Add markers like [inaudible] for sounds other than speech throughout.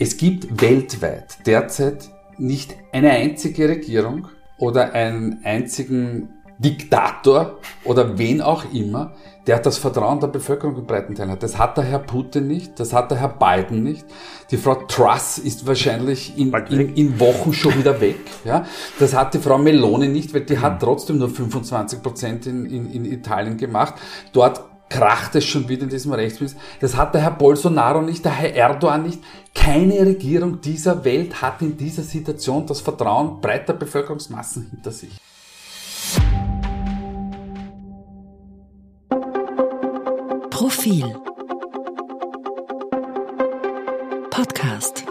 Es gibt weltweit derzeit nicht eine einzige Regierung oder einen einzigen Diktator oder wen auch immer, der das Vertrauen der Bevölkerung in breiten Teilen hat. Das hat der Herr Putin nicht, das hat der Herr Biden nicht. Die Frau Truss ist wahrscheinlich in, in, in Wochen schon wieder weg. Ja, Das hat die Frau Meloni nicht, weil die mhm. hat trotzdem nur 25 Prozent in, in, in Italien gemacht. Dort kracht es schon wieder in diesem Rechtsminister. Das hat der Herr Bolsonaro nicht, der Herr Erdogan nicht. Keine Regierung dieser Welt hat in dieser Situation das Vertrauen breiter Bevölkerungsmassen hinter sich. Profil Podcast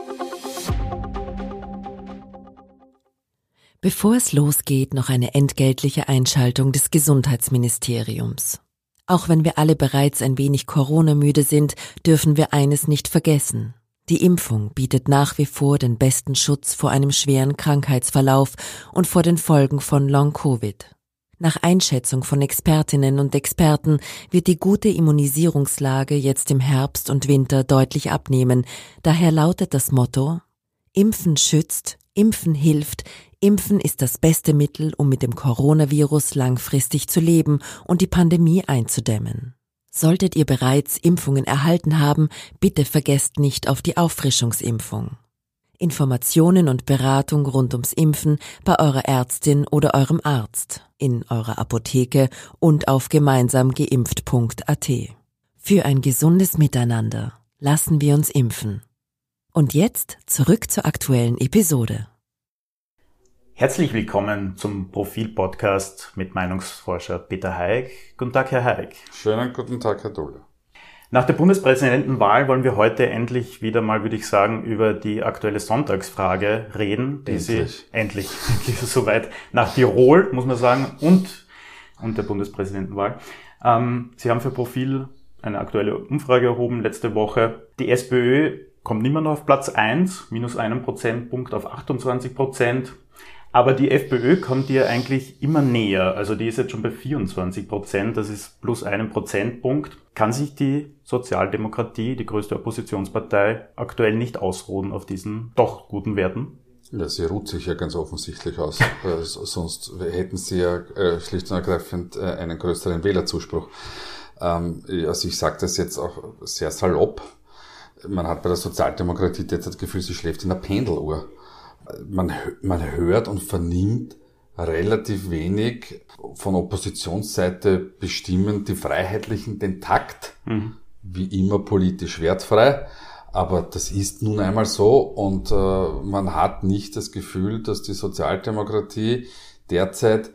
Bevor es losgeht, noch eine entgeltliche Einschaltung des Gesundheitsministeriums. Auch wenn wir alle bereits ein wenig Corona-müde sind, dürfen wir eines nicht vergessen. Die Impfung bietet nach wie vor den besten Schutz vor einem schweren Krankheitsverlauf und vor den Folgen von Long-Covid. Nach Einschätzung von Expertinnen und Experten wird die gute Immunisierungslage jetzt im Herbst und Winter deutlich abnehmen. Daher lautet das Motto Impfen schützt, Impfen hilft, Impfen ist das beste Mittel, um mit dem Coronavirus langfristig zu leben und die Pandemie einzudämmen. Solltet ihr bereits Impfungen erhalten haben, bitte vergesst nicht auf die Auffrischungsimpfung. Informationen und Beratung rund ums Impfen bei eurer Ärztin oder eurem Arzt, in eurer Apotheke und auf gemeinsamgeimpft.at. Für ein gesundes Miteinander lassen wir uns impfen. Und jetzt zurück zur aktuellen Episode. Herzlich willkommen zum Profil-Podcast mit Meinungsforscher Peter Haig. Guten Tag, Herr Haig. Schönen guten Tag, Herr Dulle. Nach der Bundespräsidentenwahl wollen wir heute endlich wieder mal, würde ich sagen, über die aktuelle Sonntagsfrage reden, die endlich. Sie endlich, endlich [laughs] soweit nach Tirol, muss man sagen, und, und der Bundespräsidentenwahl. Ähm, Sie haben für Profil eine aktuelle Umfrage erhoben letzte Woche. Die SPÖ kommt immer noch auf Platz 1, minus einen Prozentpunkt auf 28 Prozent. Aber die FPÖ kommt dir eigentlich immer näher. Also die ist jetzt schon bei 24 Prozent. Das ist plus einen Prozentpunkt. Kann sich die Sozialdemokratie, die größte Oppositionspartei, aktuell nicht ausruhen auf diesen doch guten Werten? Ja, sie ruht sich ja ganz offensichtlich aus. [laughs] äh, sonst hätten sie ja äh, schlicht und ergreifend äh, einen größeren Wählerzuspruch. Ähm, also ich sage das jetzt auch sehr salopp. Man hat bei der Sozialdemokratie derzeit das Gefühl, sie schläft in einer Pendeluhr man, man hört und vernimmt relativ wenig von Oppositionsseite bestimmen die Freiheitlichen den Takt, mhm. wie immer politisch wertfrei. Aber das ist nun einmal so und äh, man hat nicht das Gefühl, dass die Sozialdemokratie derzeit,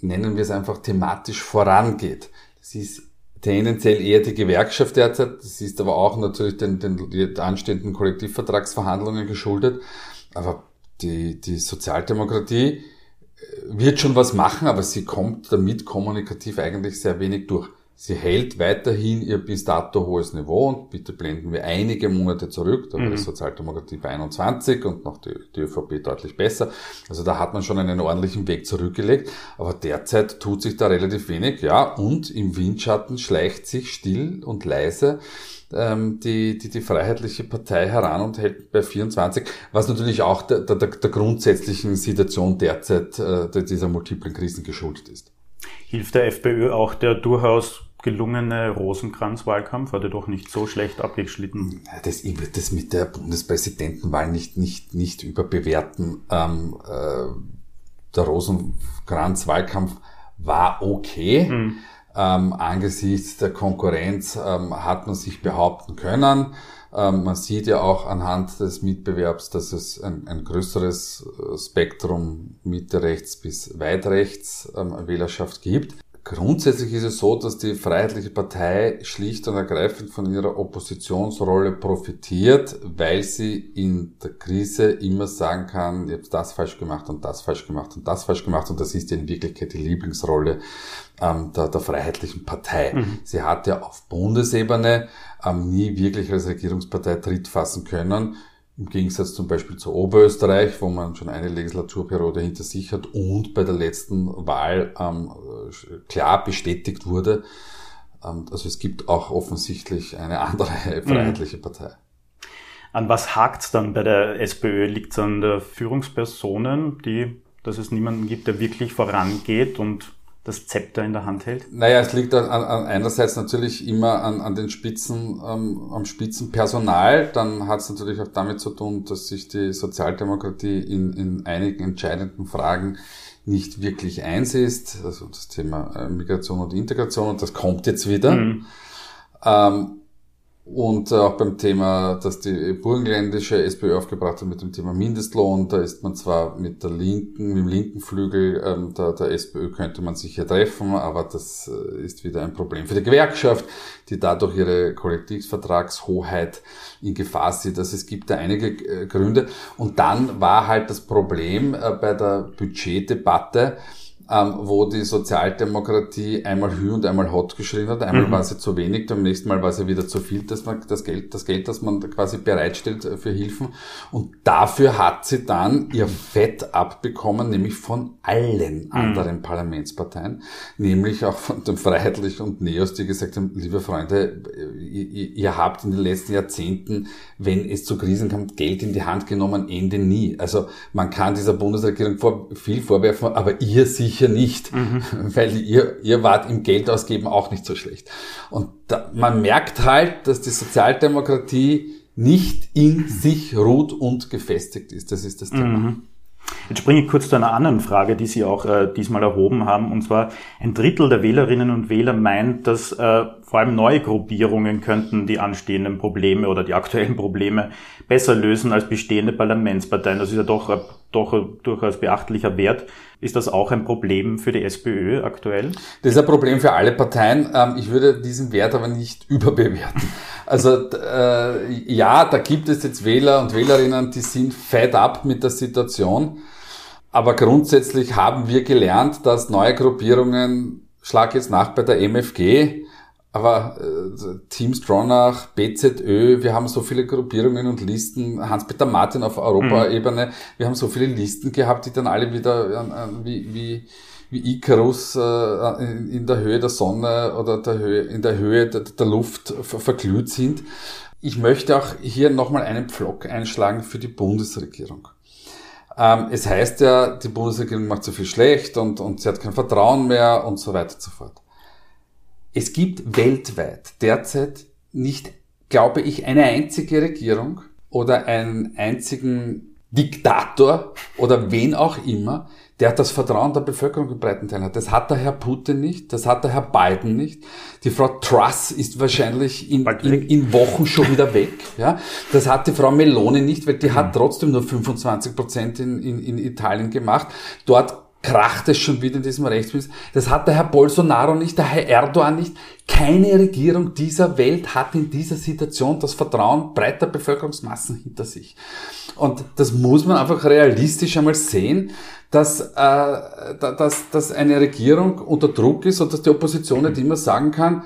nennen wir es einfach, thematisch vorangeht. Das ist tendenziell eher die Gewerkschaft derzeit, das ist aber auch natürlich den, den, den anstehenden Kollektivvertragsverhandlungen geschuldet. Aber die, die Sozialdemokratie äh, wird schon was machen, aber sie kommt damit kommunikativ eigentlich sehr wenig durch. Sie hält weiterhin ihr bis dato hohes Niveau und bitte blenden wir einige Monate zurück, da war mhm. die Sozialdemokratie bei 21 und noch die, die ÖVP deutlich besser. Also da hat man schon einen ordentlichen Weg zurückgelegt, aber derzeit tut sich da relativ wenig, ja, und im Windschatten schleicht sich still und leise ähm, die, die, die Freiheitliche Partei heran und hält bei 24, was natürlich auch der, der, der grundsätzlichen Situation derzeit äh, dieser multiplen Krisen geschuldet ist. Hilft der FPÖ auch der durchaus gelungene Rosenkranz-Wahlkampf? Hat er doch nicht so schlecht abgeschnitten. Das, ich würde das mit der Bundespräsidentenwahl nicht, nicht, nicht überbewerten. Ähm, äh, der Rosenkranz-Wahlkampf war okay. Mhm. Ähm, angesichts der Konkurrenz ähm, hat man sich behaupten können. Ähm, man sieht ja auch anhand des Mitbewerbs, dass es ein, ein größeres äh, Spektrum Mitte rechts bis weit rechts ähm, Wählerschaft gibt. Grundsätzlich ist es so, dass die Freiheitliche Partei schlicht und ergreifend von ihrer Oppositionsrolle profitiert, weil sie in der Krise immer sagen kann, ich habe das falsch gemacht und das falsch gemacht und das falsch gemacht und das ist ja in Wirklichkeit die Lieblingsrolle ähm, der, der Freiheitlichen Partei. Mhm. Sie hat ja auf Bundesebene ähm, nie wirklich als Regierungspartei Tritt fassen können. Im Gegensatz zum Beispiel zu Oberösterreich, wo man schon eine Legislaturperiode hinter sich hat und bei der letzten Wahl ähm, klar bestätigt wurde. Ähm, also es gibt auch offensichtlich eine andere [laughs] mhm. freiheitliche Partei. An was hakt's dann bei der SPÖ? Liegt es an der Führungspersonen, die, dass es niemanden gibt, der wirklich vorangeht und das Zepter in der Hand hält? Naja, es liegt an, an einerseits natürlich immer an, an den Spitzen, ähm, am Spitzenpersonal. Dann hat es natürlich auch damit zu tun, dass sich die Sozialdemokratie in, in einigen entscheidenden Fragen nicht wirklich eins ist. Also das Thema äh, Migration und Integration und das kommt jetzt wieder. Mhm. Ähm, und auch beim Thema, dass die burgenländische SPÖ aufgebracht hat mit dem Thema Mindestlohn, da ist man zwar mit der linken, mit dem linken Flügel ähm, der, der SPÖ könnte man sich hier treffen, aber das äh, ist wieder ein Problem für die Gewerkschaft, die dadurch ihre Kollektivvertragshoheit in Gefahr sieht. Also es gibt da einige äh, Gründe. Und dann war halt das Problem äh, bei der Budgetdebatte, ähm, wo die Sozialdemokratie einmal Hü und einmal Hot geschrien hat. Einmal mhm. war sie zu wenig, beim nächsten Mal war sie wieder zu viel, dass man das Geld, das Geld, das man quasi bereitstellt für Hilfen. Und dafür hat sie dann ihr Fett abbekommen, nämlich von allen mhm. anderen Parlamentsparteien, nämlich auch von den Freiheitlichen und Neos, die gesagt haben, liebe Freunde, ihr, ihr habt in den letzten Jahrzehnten, wenn es zu Krisen kommt, Geld in die Hand genommen, Ende nie. Also man kann dieser Bundesregierung vor, viel vorwerfen, aber ihr sicher sicher nicht, mhm. [laughs] weil ihr, ihr wart im Geld ausgeben auch nicht so schlecht. Und da, man merkt halt, dass die Sozialdemokratie nicht in sich ruht und gefestigt ist. Das ist das Thema. Mhm. Jetzt springe ich kurz zu einer anderen Frage, die Sie auch äh, diesmal erhoben haben. Und zwar, ein Drittel der Wählerinnen und Wähler meint, dass äh, vor allem neue Gruppierungen könnten die anstehenden Probleme oder die aktuellen Probleme besser lösen als bestehende Parlamentsparteien. Das ist ja doch, äh, doch ein durchaus beachtlicher Wert. Ist das auch ein Problem für die SPÖ aktuell? Das ist ein Problem für alle Parteien. Ähm, ich würde diesen Wert aber nicht [laughs] überbewerten. Also äh, ja, da gibt es jetzt Wähler und Wählerinnen, die sind fed up mit der Situation. Aber grundsätzlich haben wir gelernt, dass neue Gruppierungen, schlag jetzt nach bei der MFG, aber äh, Team Stronach, BZÖ, wir haben so viele Gruppierungen und Listen, Hans-Peter Martin auf Europaebene, mhm. wir haben so viele Listen gehabt, die dann alle wieder äh, wie, wie, wie Icarus äh, in, in, der Höhe der Sonne oder der Höhe, in der Höhe der, der Luft ver verglüht sind. Ich möchte auch hier nochmal einen Pflock einschlagen für die Bundesregierung. Ähm, es heißt ja, die Bundesregierung macht so viel schlecht und, und sie hat kein Vertrauen mehr und so weiter und so fort. Es gibt weltweit derzeit nicht, glaube ich, eine einzige Regierung oder einen einzigen Diktator oder wen auch immer, der das Vertrauen der Bevölkerung in breiten Teilen hat. Das hat der Herr Putin nicht, das hat der Herr Biden nicht. Die Frau Truss ist wahrscheinlich in, in, in Wochen schon wieder weg. Ja, Das hat die Frau Meloni nicht, weil die mhm. hat trotzdem nur 25 Prozent in, in, in Italien gemacht. Dort kracht es schon wieder in diesem Rechtsminister. Das hat der Herr Bolsonaro nicht, der Herr Erdogan nicht. Keine Regierung dieser Welt hat in dieser Situation das Vertrauen breiter Bevölkerungsmassen hinter sich. Und das muss man einfach realistisch einmal sehen, dass, äh, dass, dass eine Regierung unter Druck ist und dass die Opposition nicht immer sagen kann,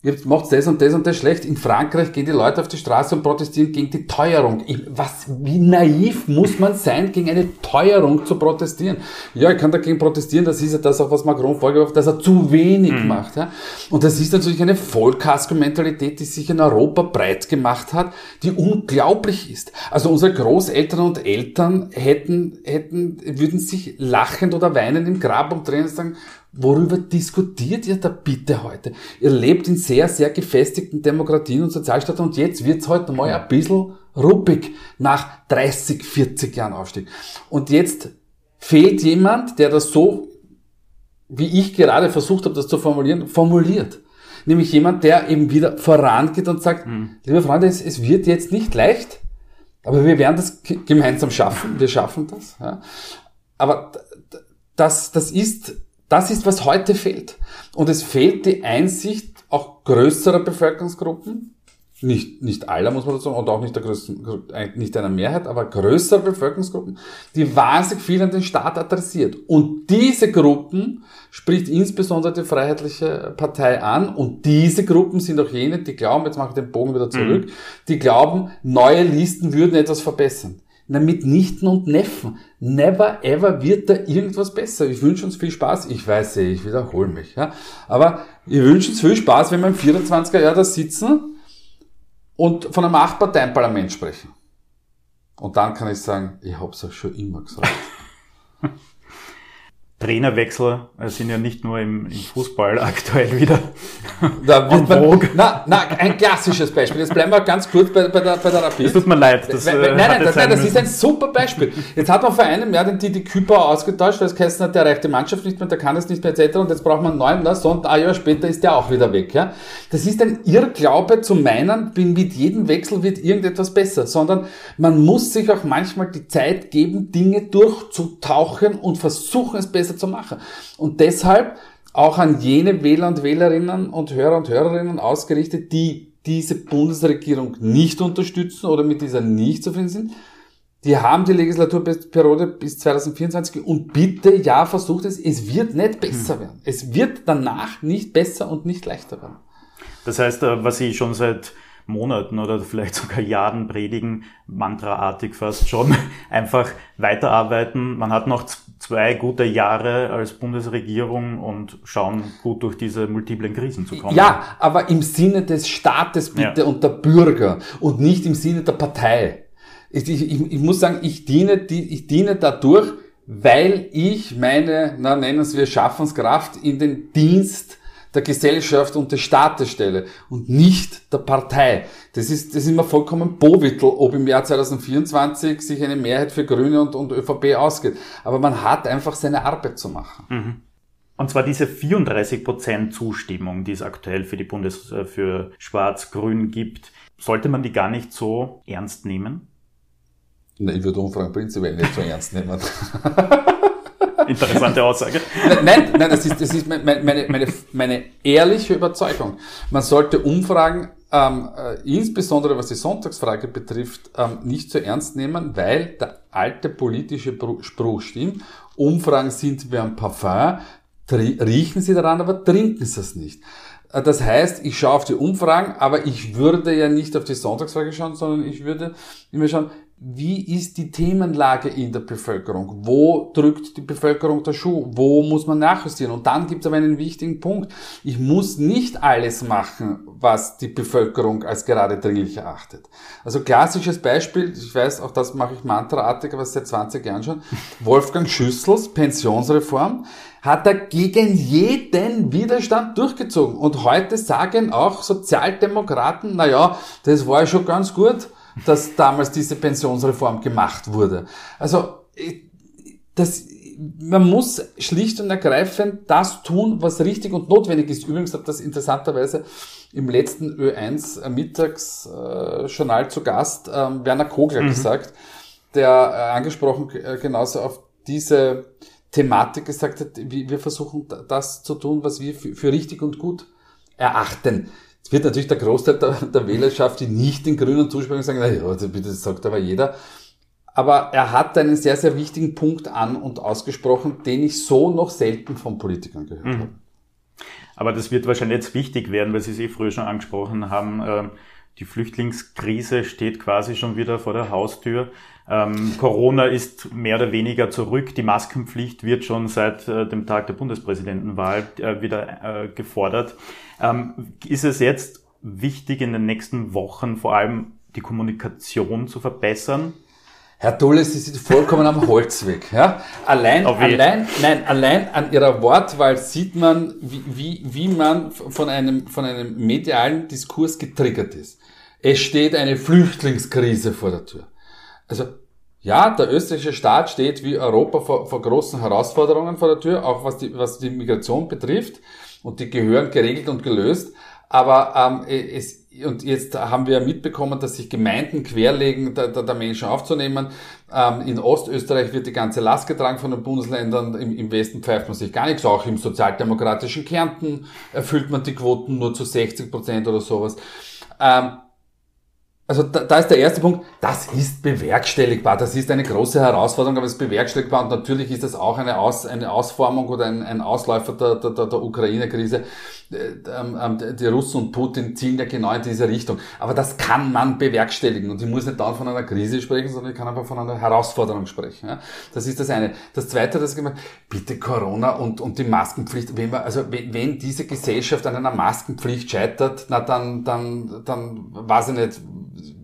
Jetzt macht das und das und das schlecht. In Frankreich gehen die Leute auf die Straße und protestieren gegen die Teuerung. Ich, was, wie naiv muss man sein, gegen eine Teuerung zu protestieren? Ja, ich kann dagegen protestieren. Das ist ja das auch, was Macron vorgeworfen dass er zu wenig mhm. macht. Ja? Und das ist natürlich eine Vollkasko-Mentalität, die sich in Europa breit gemacht hat, die unglaublich ist. Also unsere Großeltern und Eltern hätten, hätten, würden sich lachend oder weinend im Grab umdrehen und sagen, Worüber diskutiert ihr da bitte heute? Ihr lebt in sehr, sehr gefestigten Demokratien und Sozialstaaten und jetzt wird's heute mal ein bisschen ruppig nach 30, 40 Jahren Aufstieg. Und jetzt fehlt jemand, der das so, wie ich gerade versucht habe, das zu formulieren, formuliert. Nämlich jemand, der eben wieder vorangeht und sagt, mhm. liebe Freunde, es, es, wird jetzt nicht leicht, aber wir werden das gemeinsam schaffen. Wir schaffen das. Ja. Aber das, das ist das ist, was heute fehlt. Und es fehlt die Einsicht auch größerer Bevölkerungsgruppen, nicht, nicht aller, muss man dazu sagen, und auch nicht der größten, nicht einer Mehrheit, aber größere Bevölkerungsgruppen, die wahnsinnig viel an den Staat adressiert. Und diese Gruppen spricht insbesondere die Freiheitliche Partei an. Und diese Gruppen sind auch jene, die glauben, jetzt mache ich den Bogen wieder zurück, mhm. die glauben, neue Listen würden etwas verbessern. Na, mit Nichten und Neffen. Never ever wird da irgendwas besser. Ich wünsche uns viel Spaß. Ich weiß, eh, ich wiederhole mich. Ja. Aber ich wünsche uns viel Spaß, wenn wir im 24er Jahr da sitzen und von einem Acht-Parteien-Parlament sprechen. Und dann kann ich sagen, ich habe es euch schon immer gesagt. [laughs] Trainerwechsel sind ja nicht nur im, im Fußball [laughs] aktuell wieder. Da wird man, na, na, ein klassisches Beispiel. Jetzt bleiben wir ganz kurz bei, bei, der, bei der Rapid. Es tut mir leid. Das, nein, nein, nein, das, nein, das ist ein super Beispiel. Jetzt hat man vor einem Jahr den Didi Küper ausgetauscht, weil es geheißen hat, der erreicht die Mannschaft nicht mehr, der kann es nicht mehr, etc. Und jetzt braucht man einen neuen, na, so, und ein Jahr später ist der auch wieder weg. Ja? Das ist ein Irrglaube zu meinen, mit jedem Wechsel wird irgendetwas besser, sondern man muss sich auch manchmal die Zeit geben, Dinge durchzutauchen und versuchen, es besser zu machen. Und deshalb auch an jene Wähler und Wählerinnen und Hörer und Hörerinnen ausgerichtet, die diese Bundesregierung nicht unterstützen oder mit dieser nicht zufrieden sind. Die haben die Legislaturperiode bis 2024 und bitte, ja, versucht es, es wird nicht besser hm. werden. Es wird danach nicht besser und nicht leichter werden. Das heißt, äh, was Sie schon seit Monaten oder vielleicht sogar Jahren predigen, mantraartig fast schon, [laughs] einfach weiterarbeiten. Man hat noch zwei gute Jahre als Bundesregierung und schauen, gut durch diese multiplen Krisen zu kommen. Ja, aber im Sinne des Staates bitte ja. und der Bürger und nicht im Sinne der Partei. Ich, ich, ich muss sagen, ich diene, ich diene dadurch, weil ich meine, na, nennen wir Schaffenskraft in den Dienst der Gesellschaft und des Staates stelle und nicht der Partei. Das ist, das ist immer vollkommen Bowittel, ob im Jahr 2024 sich eine Mehrheit für Grüne und, und ÖVP ausgeht. Aber man hat einfach seine Arbeit zu machen. Mhm. Und zwar diese 34 Prozent Zustimmung, die es aktuell für die Bundes, äh, für Schwarz-Grün gibt, sollte man die gar nicht so ernst nehmen? Na, ich würde Umfragen prinzipiell nicht so ernst nehmen. [laughs] [laughs] Interessante Aussage. Nein, nein, das ist, das ist meine, meine, meine, meine ehrliche Überzeugung. Man sollte Umfragen, ähm, äh, insbesondere was die Sonntagsfrage betrifft, ähm, nicht so ernst nehmen, weil der alte politische Spruch stimmt. Umfragen sind wie ein Parfum, riechen sie daran, aber trinken sie es nicht. Äh, das heißt, ich schaue auf die Umfragen, aber ich würde ja nicht auf die Sonntagsfrage schauen, sondern ich würde immer schauen, wie ist die Themenlage in der Bevölkerung? Wo drückt die Bevölkerung der Schuh? Wo muss man nachjustieren? Und dann gibt es aber einen wichtigen Punkt. Ich muss nicht alles machen, was die Bevölkerung als gerade dringlich erachtet. Also klassisches Beispiel, ich weiß, auch das mache ich mantraartig, aber seit 20 Jahren schon. Wolfgang Schüssels Pensionsreform hat er gegen jeden Widerstand durchgezogen. Und heute sagen auch Sozialdemokraten, na ja, das war ja schon ganz gut dass damals diese Pensionsreform gemacht wurde. Also das, man muss schlicht und ergreifend das tun, was richtig und notwendig ist. Übrigens hat das interessanterweise im letzten Ö1 Mittagsjournal zu Gast ähm, Werner Kogler mhm. gesagt, der äh, angesprochen äh, genauso auf diese Thematik gesagt hat, wir versuchen das zu tun, was wir für richtig und gut erachten. Es wird natürlich der Großteil der, der Wählerschaft, die nicht den Grünen zusprechen, sagen, naja, also bitte, das sagt aber jeder. Aber er hat einen sehr, sehr wichtigen Punkt an und ausgesprochen, den ich so noch selten von Politikern gehört mhm. habe. Aber das wird wahrscheinlich jetzt wichtig werden, weil Sie es eh früher schon angesprochen haben. Die Flüchtlingskrise steht quasi schon wieder vor der Haustür. Ähm, Corona ist mehr oder weniger zurück. Die Maskenpflicht wird schon seit äh, dem Tag der Bundespräsidentenwahl äh, wieder äh, gefordert. Ähm, ist es jetzt wichtig, in den nächsten Wochen vor allem die Kommunikation zu verbessern? Herr Dulles, Sie sind vollkommen am Holzweg. Ja? Allein, allein, nein, allein an Ihrer Wortwahl sieht man, wie, wie, wie man von einem, von einem medialen Diskurs getriggert ist. Es steht eine Flüchtlingskrise vor der Tür. Also ja, der österreichische Staat steht wie Europa vor, vor großen Herausforderungen vor der Tür, auch was die, was die Migration betrifft. Und die gehören geregelt und gelöst. Aber ähm, es, und jetzt haben wir mitbekommen, dass sich Gemeinden querlegen, der, der, der Menschen aufzunehmen. Ähm, in Ostösterreich wird die ganze Last getragen von den Bundesländern. Im, Im Westen pfeift man sich gar nichts. Auch im sozialdemokratischen Kärnten erfüllt man die Quoten nur zu 60 Prozent oder sowas. Ähm, also da, da ist der erste Punkt, das ist bewerkstelligbar, das ist eine große Herausforderung, aber es ist bewerkstelligbar und natürlich ist das auch eine, Aus, eine Ausformung oder ein, ein Ausläufer der, der, der Ukraine-Krise. Äh, ähm, ähm, die Russen und Putin zielen ja genau in diese Richtung. Aber das kann man bewerkstelligen und ich muss nicht dann von einer Krise sprechen, sondern ich kann einfach von einer Herausforderung sprechen. Das ist das eine. Das zweite, das gemeint, bitte Corona und, und die Maskenpflicht, wenn wir, also wenn, wenn diese Gesellschaft an einer Maskenpflicht scheitert, na dann, dann, dann weiß ich nicht,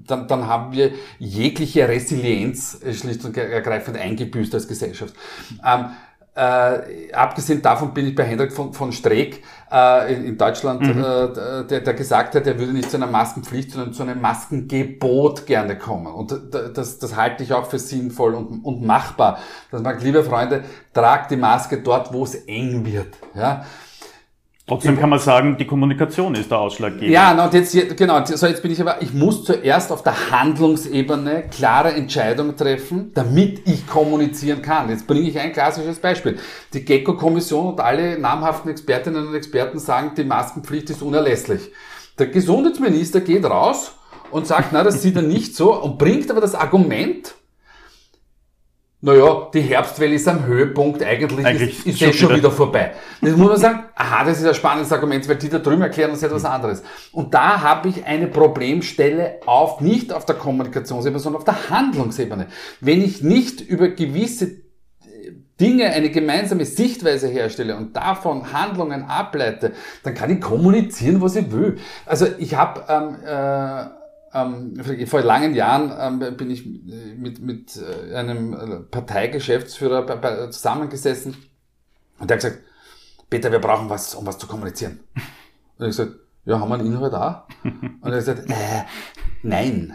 dann, dann haben wir jegliche Resilienz äh, schlicht und ergreifend eingebüßt als Gesellschaft. Ähm, äh, abgesehen davon bin ich bei Hendrik von, von Streeck äh, in, in, Deutschland, mhm. äh, der, der gesagt hat, er würde nicht zu einer Maskenpflicht, sondern zu einem Maskengebot gerne kommen. Und das, das halte ich auch für sinnvoll und, und machbar. Dass man, liebe Freunde, tragt die Maske dort, wo es eng wird. Ja? Trotzdem kann man sagen, die Kommunikation ist der Ausschlaggebend. Ja, und jetzt, genau, so jetzt bin ich aber, ich muss zuerst auf der Handlungsebene klare Entscheidungen treffen, damit ich kommunizieren kann. Jetzt bringe ich ein klassisches Beispiel. Die GECKO-Kommission und alle namhaften Expertinnen und Experten sagen, die Maskenpflicht ist unerlässlich. Der Gesundheitsminister geht raus und sagt, na, das sieht er nicht so und bringt aber das Argument, naja, die Herbstwelle ist am Höhepunkt, eigentlich, eigentlich ist, ist das schon wieder. wieder vorbei. Das muss man sagen, aha, das ist ein spannendes Argument, weil die da drüben erklären uns etwas anderes. Und da habe ich eine Problemstelle auf, nicht auf der Kommunikationsebene, sondern auf der Handlungsebene. Wenn ich nicht über gewisse äh, Dinge eine gemeinsame Sichtweise herstelle und davon Handlungen ableite, dann kann ich kommunizieren, was ich will. Also ich habe ähm, äh, ähm, vor langen Jahren ähm, bin ich mit, mit äh, einem äh, Parteigeschäftsführer zusammengesessen und der hat gesagt, Peter, wir brauchen was, um was zu kommunizieren. [laughs] Und ich gesagt, ja, haben wir einen Inhalt da? Und er hat gesagt, äh, nein.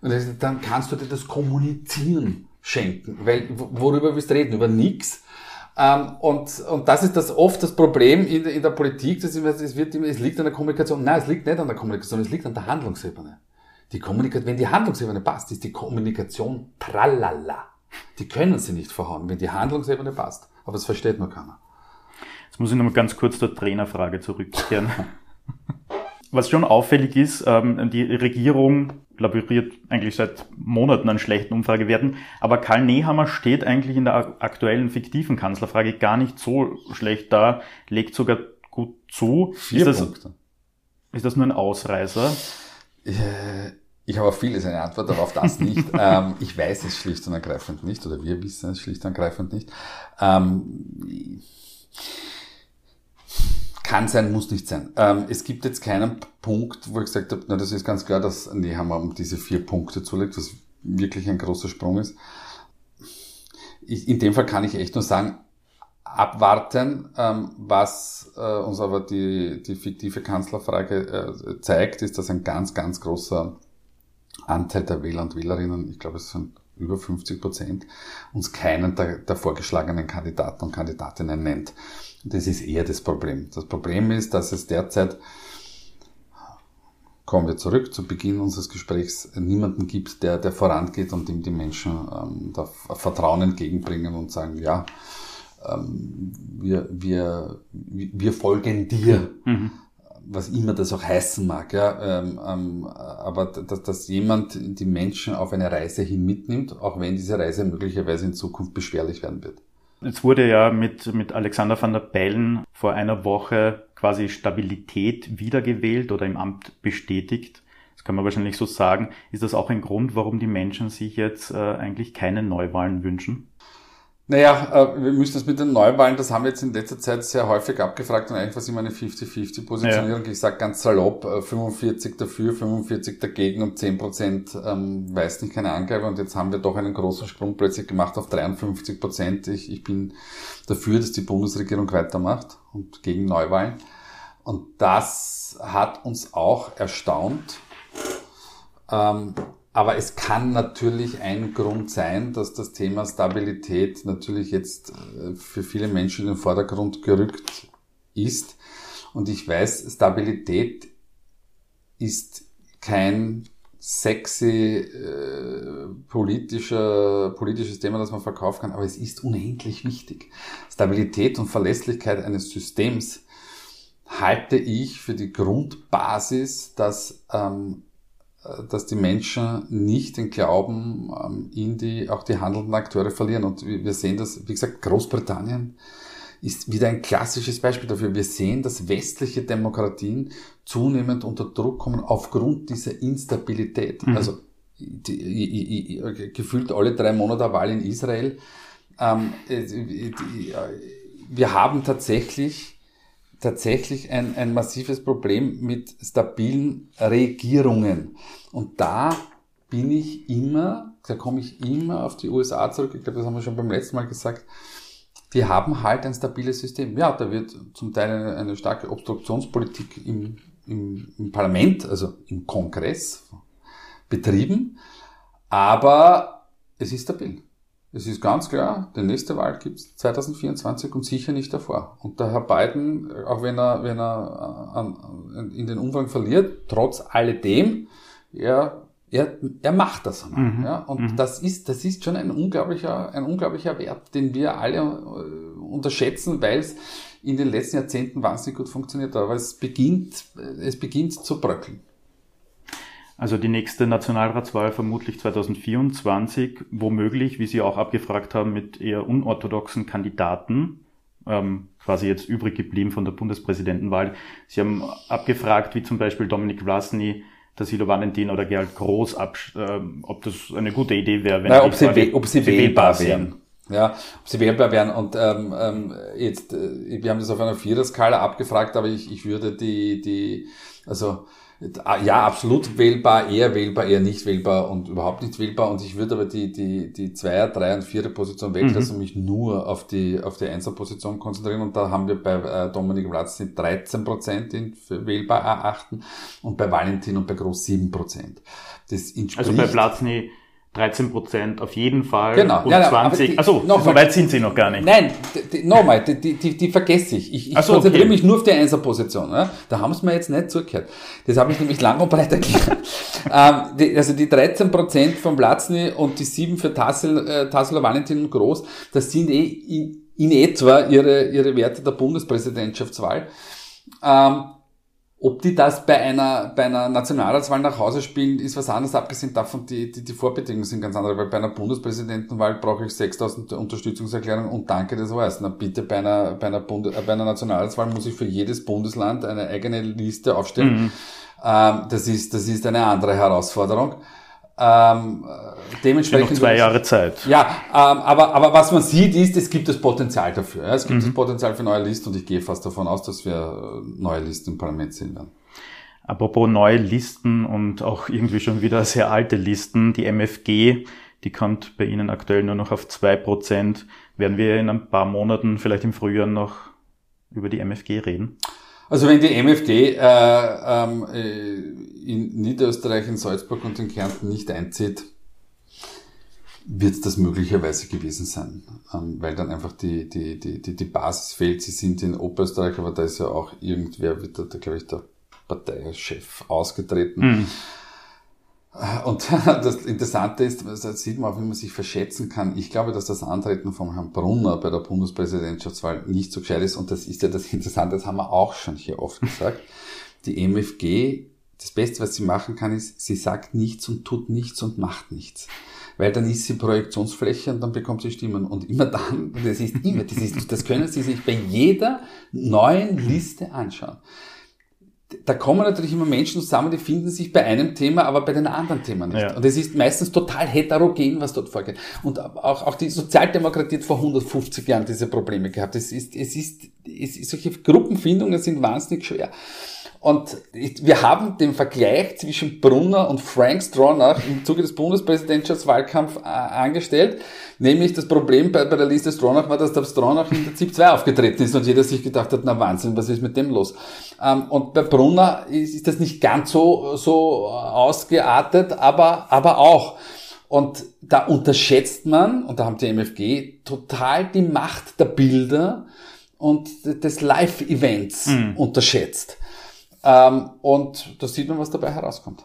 Und er hat gesagt, dann kannst du dir das Kommunizieren schenken. Weil, worüber willst du reden? Über nichts. Ähm, und, und das ist das oft das Problem in, in der Politik, dass es, wird immer, es liegt an der Kommunikation. Nein, es liegt nicht an der Kommunikation, es liegt an der Handlungsebene. Die Kommunikation, wenn die Handlungsebene passt, ist die Kommunikation tralala. Die können sie nicht verhauen, wenn die Handlungsebene passt. Aber das versteht nur keiner. Jetzt muss ich nochmal ganz kurz zur Trainerfrage zurückkehren. [laughs] Was schon auffällig ist, ähm, die Regierung laboriert eigentlich seit Monaten an schlechten Umfragewerten, aber Karl Nehammer steht eigentlich in der aktuellen fiktiven Kanzlerfrage gar nicht so schlecht da, legt sogar gut zu. Vier ist das, Punkte. Ist das nur ein Ausreißer? Äh, ich habe auf vieles eine Antwort, aber auf das nicht. [laughs] ähm, ich weiß es schlicht und ergreifend nicht, oder wir wissen es schlicht und ergreifend nicht. Ähm, kann sein, muss nicht sein. Ähm, es gibt jetzt keinen Punkt, wo ich gesagt habe, na, das ist ganz klar, dass Nehammer um diese vier Punkte zulegt, was wirklich ein großer Sprung ist. Ich, in dem Fall kann ich echt nur sagen, abwarten. Ähm, was äh, uns aber die, die fiktive Kanzlerfrage äh, zeigt, ist, dass ein ganz, ganz großer Anteil der Wähler und Wählerinnen, ich glaube es sind über 50 Prozent, uns keinen der, der vorgeschlagenen Kandidaten und Kandidatinnen nennt. Das ist eher das Problem. Das Problem ist, dass es derzeit kommen wir zurück zu Beginn unseres Gesprächs, niemanden gibt, der, der vorangeht und dem die Menschen ähm, Vertrauen entgegenbringen und sagen, ja, ähm, wir, wir, wir folgen dir. Mhm. Was immer das auch heißen mag, ja. Ähm, ähm, aber dass, dass jemand die Menschen auf eine Reise hin mitnimmt, auch wenn diese Reise möglicherweise in Zukunft beschwerlich werden wird. Es wurde ja mit, mit Alexander van der Bellen vor einer Woche quasi Stabilität wiedergewählt oder im Amt bestätigt. Das kann man wahrscheinlich so sagen. Ist das auch ein Grund, warum die Menschen sich jetzt äh, eigentlich keine Neuwahlen wünschen? Naja, äh, wir müssen das mit den Neuwahlen, das haben wir jetzt in letzter Zeit sehr häufig abgefragt und eigentlich war es immer eine 50-50-Positionierung. Ja. Ich sage ganz salopp, 45 äh, dafür, 45 dagegen und 10 Prozent ähm, weiß nicht keine Angabe und jetzt haben wir doch einen großen Sprung plötzlich gemacht auf 53 Prozent. Ich, ich bin dafür, dass die Bundesregierung weitermacht und gegen Neuwahlen. Und das hat uns auch erstaunt. Ähm, aber es kann natürlich ein Grund sein, dass das Thema Stabilität natürlich jetzt äh, für viele Menschen in den Vordergrund gerückt ist. Und ich weiß, Stabilität ist kein sexy äh, politischer, politisches Thema, das man verkaufen kann, aber es ist unendlich wichtig. Stabilität und Verlässlichkeit eines Systems halte ich für die Grundbasis, dass ähm, dass die Menschen nicht den Glauben ähm, in die, auch die handelnden Akteure verlieren. Und wir sehen das, wie gesagt, Großbritannien ist wieder ein klassisches Beispiel dafür. Wir sehen, dass westliche Demokratien zunehmend unter Druck kommen aufgrund dieser Instabilität. Mhm. Also die, gefühlt alle drei Monate Wahl in Israel. Ähm, wir haben tatsächlich tatsächlich ein, ein massives Problem mit stabilen Regierungen. Und da bin ich immer, da komme ich immer auf die USA zurück, ich glaube, das haben wir schon beim letzten Mal gesagt, die haben halt ein stabiles System. Ja, da wird zum Teil eine, eine starke Obstruktionspolitik im, im, im Parlament, also im Kongress betrieben, aber es ist stabil. Es ist ganz klar, die nächste Wahl gibt es 2024 und sicher nicht davor. Und der Herr Biden, auch wenn er, wenn er äh, in den Umfang verliert, trotz alledem, er, er, er macht das. Mhm. Ja? Und mhm. das ist, das ist schon ein unglaublicher, ein unglaublicher Wert, den wir alle äh, unterschätzen, weil es in den letzten Jahrzehnten wahnsinnig gut funktioniert hat. Aber es beginnt, es beginnt zu bröckeln. Also die nächste Nationalratswahl vermutlich 2024, womöglich, wie Sie auch abgefragt haben, mit eher unorthodoxen Kandidaten, ähm, quasi jetzt übrig geblieben von der Bundespräsidentenwahl. Sie haben abgefragt, wie zum Beispiel Dominik Vlasny, Tassilo Valentin oder Gerald Groß, äh, ob das eine gute Idee wäre, wenn Na, ob, sie, ob sie wählbar wären. Ja, ob sie wählbar wären. Und ähm, ähm, jetzt, äh, wir haben das auf einer Viererskala abgefragt, aber ich, ich würde die, die, also ja, absolut wählbar, eher wählbar, eher nicht wählbar und überhaupt nicht wählbar. Und ich würde aber die, die, die Zweier-, Dreier- und Vierer-Position weglassen mhm. und mich nur auf die, auf die Einser-Position konzentrieren. Und da haben wir bei äh, Dominik Platz 13 Prozent in wählbar erachten und bei Valentin und bei Groß 7 Prozent. Das entspricht, also bei Platzny 13 Prozent auf jeden Fall. Genau. Und ja, 20. Also so weit sind sie noch gar nicht. Nein, nochmal, die, die, die, die vergesse ich. Ich, ich so, konzentriere okay. mich nur auf die Einserposition. Ja? Da haben sie mir jetzt nicht zugehört. Das habe ich nämlich lang und breit erklärt. [laughs] ähm, die, also die 13 Prozent von Platzny und die 7 für Tassel, äh, Tasseler Valentin und Groß, das sind eh in, in etwa ihre, ihre Werte der Bundespräsidentschaftswahl. Ähm, ob die das bei einer, bei einer Nationalratswahl nach Hause spielen, ist was anderes. Abgesehen davon, die, die, die Vorbedingungen sind ganz andere, weil bei einer Bundespräsidentenwahl brauche ich 6000 Unterstützungserklärungen und danke, das war's. Na bitte, bei einer, bei einer, Bunde, äh, bei einer Nationalratswahl muss ich für jedes Bundesland eine eigene Liste aufstellen. Mhm. Ähm, das ist, das ist eine andere Herausforderung. Ähm, dementsprechend. Ja, noch zwei Jahre Zeit. Ja, ähm, aber, aber was man sieht ist, es gibt das Potenzial dafür. Ja? Es gibt mhm. das Potenzial für neue Listen und ich gehe fast davon aus, dass wir äh, neue Listen im Parlament sehen werden. Apropos neue Listen und auch irgendwie schon wieder sehr alte Listen, die MFG, die kommt bei Ihnen aktuell nur noch auf zwei Prozent. Werden wir in ein paar Monaten, vielleicht im Frühjahr noch über die MFG reden? Also wenn die MFG äh, ähm, äh, in Niederösterreich, in Salzburg und in Kärnten nicht einzieht, wird das möglicherweise gewesen sein, ähm, weil dann einfach die, die, die, die, die Basis fehlt. Sie sind in Oberösterreich, aber da ist ja auch irgendwer, wird da, glaube ich, der Parteichef ausgetreten. Mhm. Und [laughs] das Interessante ist, da sieht man auch, wie man sich verschätzen kann. Ich glaube, dass das Antreten von Herrn Brunner bei der Bundespräsidentschaftswahl nicht so gescheit ist. Und das ist ja das [laughs] Interessante, das haben wir auch schon hier oft gesagt. [laughs] Die MFG, das Beste, was sie machen kann, ist, sie sagt nichts und tut nichts und macht nichts. Weil dann ist sie Projektionsfläche und dann bekommt sie Stimmen. Und immer dann, das ist immer, das, ist, das können Sie sich bei jeder neuen Liste anschauen da kommen natürlich immer Menschen zusammen, die finden sich bei einem Thema, aber bei den anderen Themen nicht. Ja. Und es ist meistens total heterogen, was dort vorgeht. Und auch, auch die Sozialdemokratie hat vor 150 Jahren diese Probleme gehabt. Es ist, es ist, es ist solche Gruppenfindungen sind wahnsinnig schwer. Und wir haben den Vergleich zwischen Brunner und Frank Stronach im Zuge des Bundespräsidentschaftswahlkampfs äh, angestellt. Nämlich das Problem bei, bei der Liste Stronach war, dass der Stronach in der ZIP 2 aufgetreten ist und jeder sich gedacht hat, na Wahnsinn, was ist mit dem los? Ähm, und bei Brunner ist, ist das nicht ganz so, so ausgeartet, aber, aber auch. Und da unterschätzt man, und da haben die MFG total die Macht der Bilder und des Live-Events mhm. unterschätzt. Ähm, und da sieht man, was dabei herauskommt.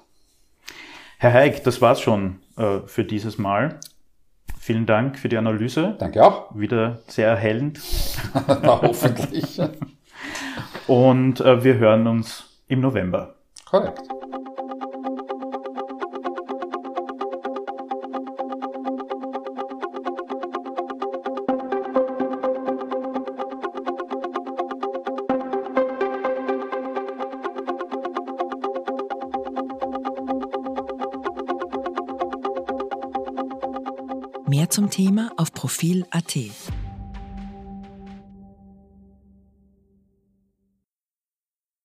Herr Heik, das war's schon äh, für dieses Mal. Vielen Dank für die Analyse. Danke auch. Wieder sehr erhellend. [laughs] hoffentlich. [laughs] Und äh, wir hören uns im November. Korrekt. Zum Thema auf Profil.at.